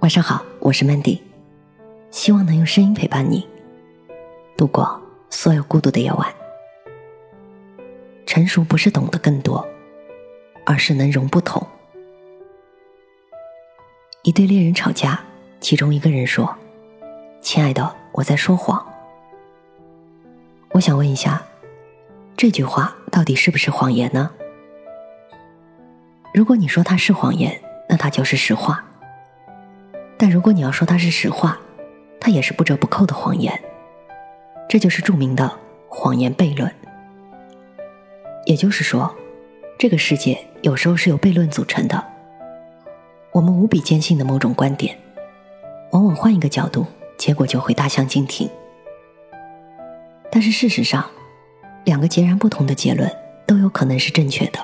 晚上好，我是 Mandy，希望能用声音陪伴你度过所有孤独的夜晚。成熟不是懂得更多，而是能容不同。一对恋人吵架，其中一个人说：“亲爱的，我在说谎。”我想问一下，这句话到底是不是谎言呢？如果你说它是谎言，那它就是实话。但如果你要说它是实话，它也是不折不扣的谎言。这就是著名的谎言悖论。也就是说，这个世界有时候是由悖论组成的。我们无比坚信的某种观点，往往换一个角度，结果就会大相径庭。但是事实上，两个截然不同的结论都有可能是正确的。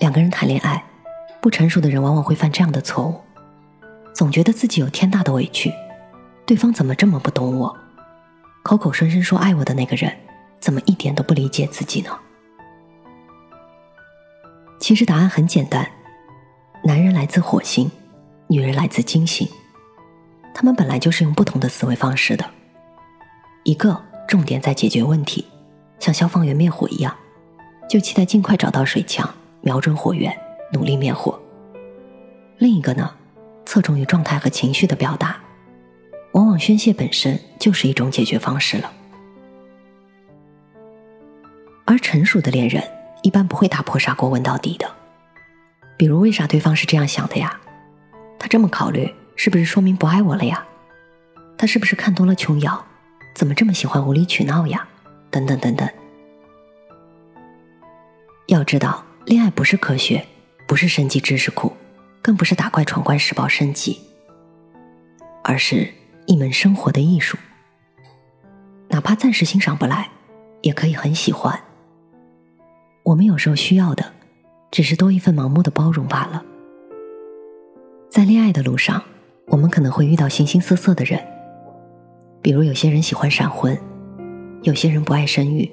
两个人谈恋爱。不成熟的人往往会犯这样的错误，总觉得自己有天大的委屈，对方怎么这么不懂我？口口声声说爱我的那个人，怎么一点都不理解自己呢？其实答案很简单，男人来自火星，女人来自金星，他们本来就是用不同的思维方式的。一个重点在解决问题，像消防员灭火一样，就期待尽快找到水枪，瞄准火源。努力灭火。另一个呢，侧重于状态和情绪的表达，往往宣泄本身就是一种解决方式了。而成熟的恋人一般不会打破砂锅问到底的，比如为啥对方是这样想的呀？他这么考虑，是不是说明不爱我了呀？他是不是看多了琼瑶？怎么这么喜欢无理取闹呀？等等等等。要知道，恋爱不是科学。不是升级知识库，更不是打怪闯关十宝升级，而是一门生活的艺术。哪怕暂时欣赏不来，也可以很喜欢。我们有时候需要的，只是多一份盲目的包容罢了。在恋爱的路上，我们可能会遇到形形色色的人，比如有些人喜欢闪婚，有些人不爱生育，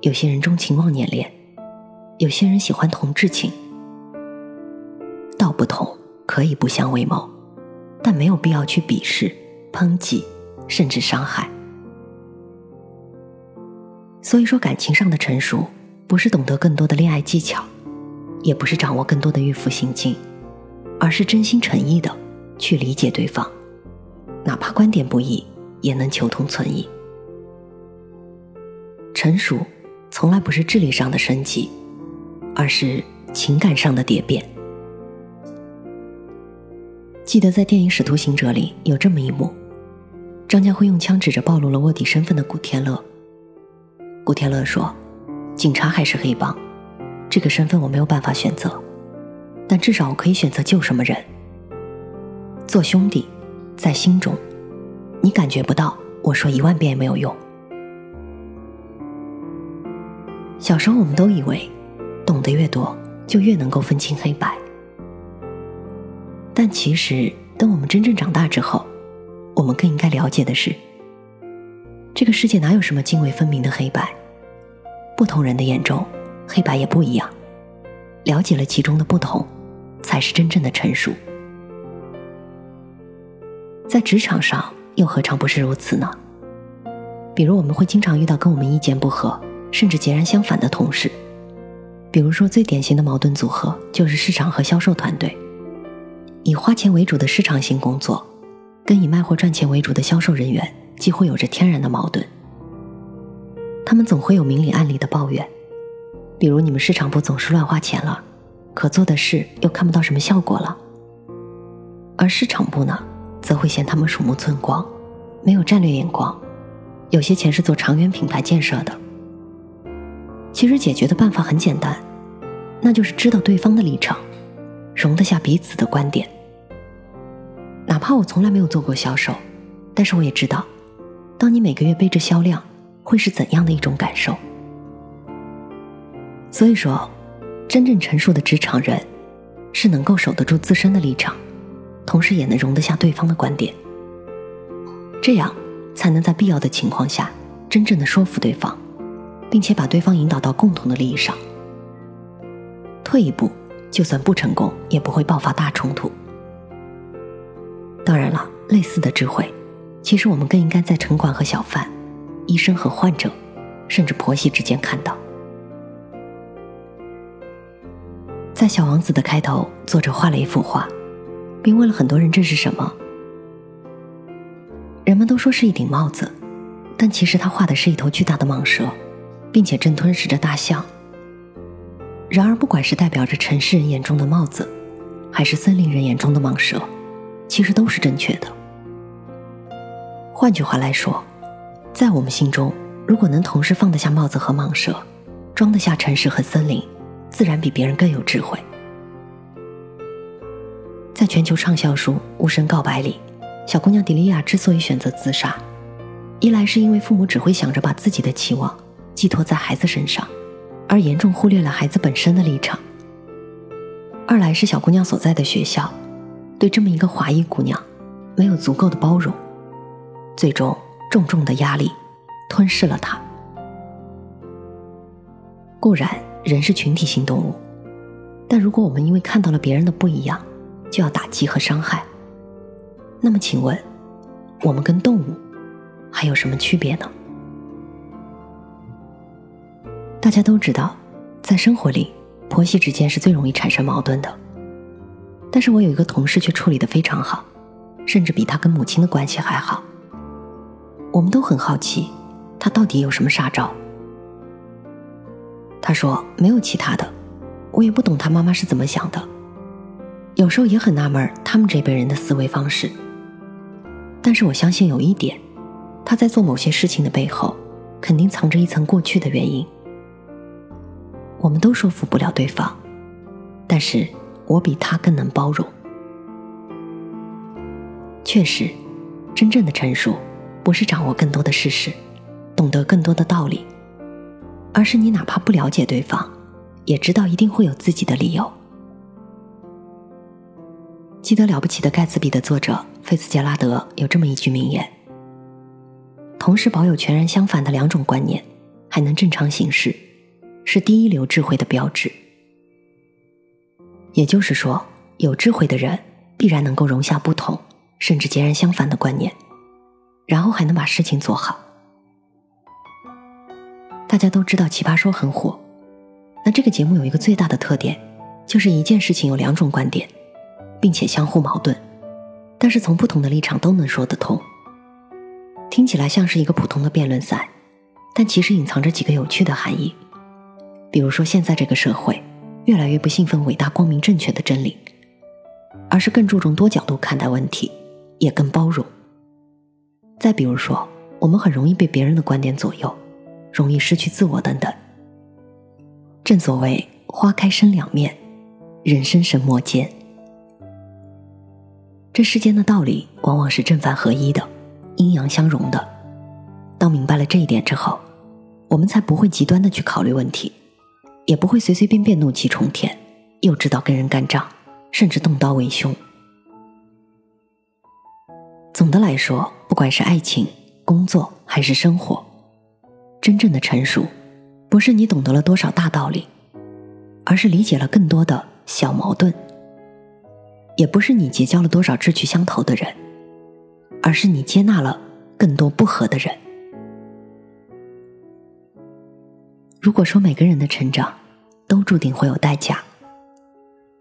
有些人钟情忘年恋，有些人喜欢同志情。道不同可以不相为谋，但没有必要去鄙视、抨击，甚至伤害。所以说，感情上的成熟，不是懂得更多的恋爱技巧，也不是掌握更多的御夫心经，而是真心诚意的去理解对方，哪怕观点不一，也能求同存异。成熟从来不是智力上的升级，而是情感上的蝶变。记得在电影《使徒行者》里有这么一幕，张家辉用枪指着暴露了卧底身份的古天乐。古天乐说：“警察还是黑帮，这个身份我没有办法选择，但至少我可以选择救什么人。做兄弟，在心中，你感觉不到，我说一万遍也没有用。”小时候我们都以为，懂得越多，就越能够分清黑白。但其实，等我们真正长大之后，我们更应该了解的是，这个世界哪有什么泾渭分明的黑白？不同人的眼中，黑白也不一样。了解了其中的不同，才是真正的成熟。在职场上，又何尝不是如此呢？比如，我们会经常遇到跟我们意见不合，甚至截然相反的同事。比如说，最典型的矛盾组合就是市场和销售团队。以花钱为主的市场型工作，跟以卖货赚钱为主的销售人员，几乎有着天然的矛盾。他们总会有明里暗里的抱怨，比如你们市场部总是乱花钱了，可做的事又看不到什么效果了。而市场部呢，则会嫌他们鼠目寸光，没有战略眼光，有些钱是做长远品牌建设的。其实解决的办法很简单，那就是知道对方的立场，容得下彼此的观点。哪怕我从来没有做过销售，但是我也知道，当你每个月背着销量，会是怎样的一种感受。所以说，真正成熟的职场人，是能够守得住自身的立场，同时也能容得下对方的观点，这样才能在必要的情况下，真正的说服对方，并且把对方引导到共同的利益上。退一步，就算不成功，也不会爆发大冲突。当然了，类似的智慧，其实我们更应该在城管和小贩、医生和患者，甚至婆媳之间看到。在《小王子》的开头，作者画了一幅画，并问了很多人这是什么。人们都说是一顶帽子，但其实他画的是一头巨大的蟒蛇，并且正吞噬着大象。然而，不管是代表着城市人眼中的帽子，还是森林人眼中的蟒蛇，其实都是正确的。换句话来说，在我们心中，如果能同时放得下帽子和蟒蛇，装得下城市和森林，自然比别人更有智慧。在全球畅销书《无声告白》里。小姑娘迪莉亚之所以选择自杀，一来是因为父母只会想着把自己的期望寄托在孩子身上，而严重忽略了孩子本身的立场；二来是小姑娘所在的学校对这么一个华裔姑娘没有足够的包容，最终重重的压力吞噬了她。固然人是群体性动物，但如果我们因为看到了别人的不一样，就要打击和伤害。那么，请问，我们跟动物还有什么区别呢？大家都知道，在生活里，婆媳之间是最容易产生矛盾的。但是我有一个同事却处理的非常好，甚至比他跟母亲的关系还好。我们都很好奇，他到底有什么杀招？他说没有其他的，我也不懂他妈妈是怎么想的。有时候也很纳闷他们这辈人的思维方式。但是我相信有一点，他在做某些事情的背后，肯定藏着一层过去的原因。我们都说服不了对方，但是我比他更能包容。确实，真正的成熟，不是掌握更多的事实，懂得更多的道理，而是你哪怕不了解对方，也知道一定会有自己的理由。记得《了不起的盖茨比》的作者菲茨杰拉德有这么一句名言：“同时保有全然相反的两种观念，还能正常行事，是第一流智慧的标志。”也就是说，有智慧的人必然能够容下不同甚至截然相反的观念，然后还能把事情做好。大家都知道《奇葩说》很火，那这个节目有一个最大的特点，就是一件事情有两种观点。并且相互矛盾，但是从不同的立场都能说得通。听起来像是一个普通的辩论赛，但其实隐藏着几个有趣的含义。比如说，现在这个社会越来越不信奉伟大、光明、正确的真理，而是更注重多角度看待问题，也更包容。再比如说，我们很容易被别人的观点左右，容易失去自我等等。正所谓花开生两面，人生神莫间。这世间的道理往往是正反合一的，阴阳相融的。当明白了这一点之后，我们才不会极端的去考虑问题，也不会随随便便怒气冲天，又知道跟人干仗，甚至动刀为凶。总的来说，不管是爱情、工作还是生活，真正的成熟，不是你懂得了多少大道理，而是理解了更多的小矛盾。也不是你结交了多少志趣相投的人，而是你接纳了更多不合的人。如果说每个人的成长都注定会有代价，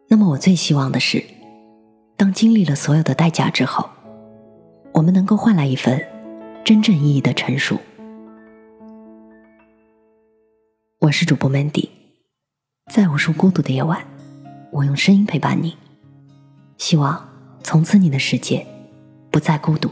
那么我最希望的是，当经历了所有的代价之后，我们能够换来一份真正意义的成熟。我是主播 Mandy，在无数孤独的夜晚，我用声音陪伴你。希望从此你的世界不再孤独。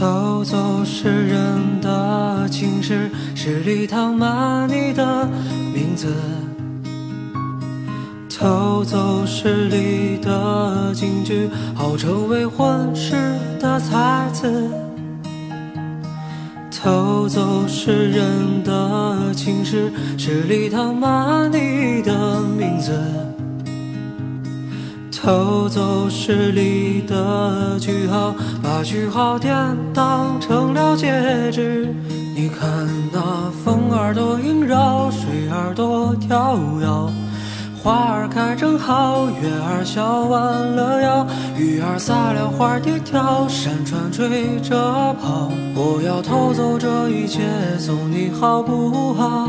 偷走诗人的情诗，十里唐马你的名字；偷走诗里的金句，好成为混世的才子。偷走诗人的情诗，诗里躺满你的名字。偷走诗里的句号，把句号典当成了戒指。你看那风儿多萦绕，水儿多飘摇。花儿开正好，月儿笑弯了腰，鱼儿撒了欢儿地跳，山川追着跑。我要偷走这一切，送你好不好？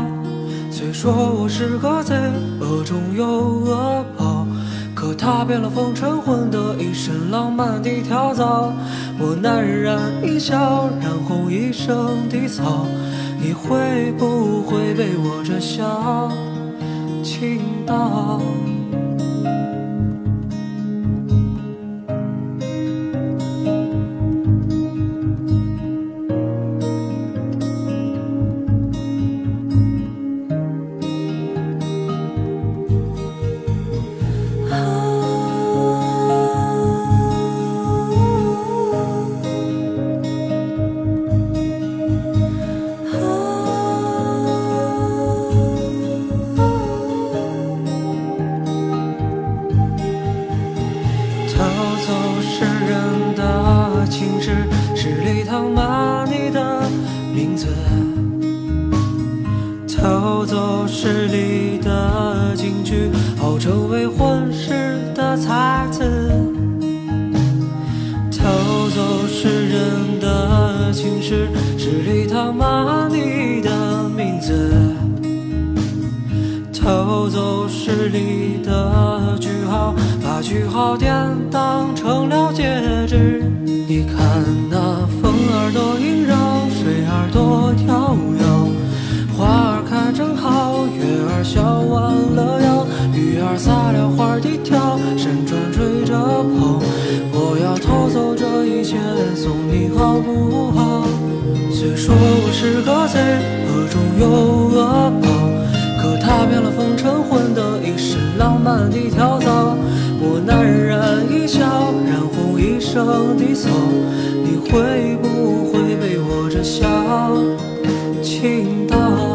虽说我是个贼，恶中有恶报，可踏遍了风尘混得一身浪漫的跳蚤。我难然一笑，染红一生的草，你会不会被我这笑？倾倒。里的金句，好成为混世的才子。偷走诗人的情诗，诗里躺满你的名字。偷走诗里的句号，把句号典当成了戒指。你看那风儿多萦绕，在，恶中有恶报，可踏遍了风尘，混得一身浪漫的跳蚤。我赧然一笑，染红一生的草，你会不会被我这笑倾倒？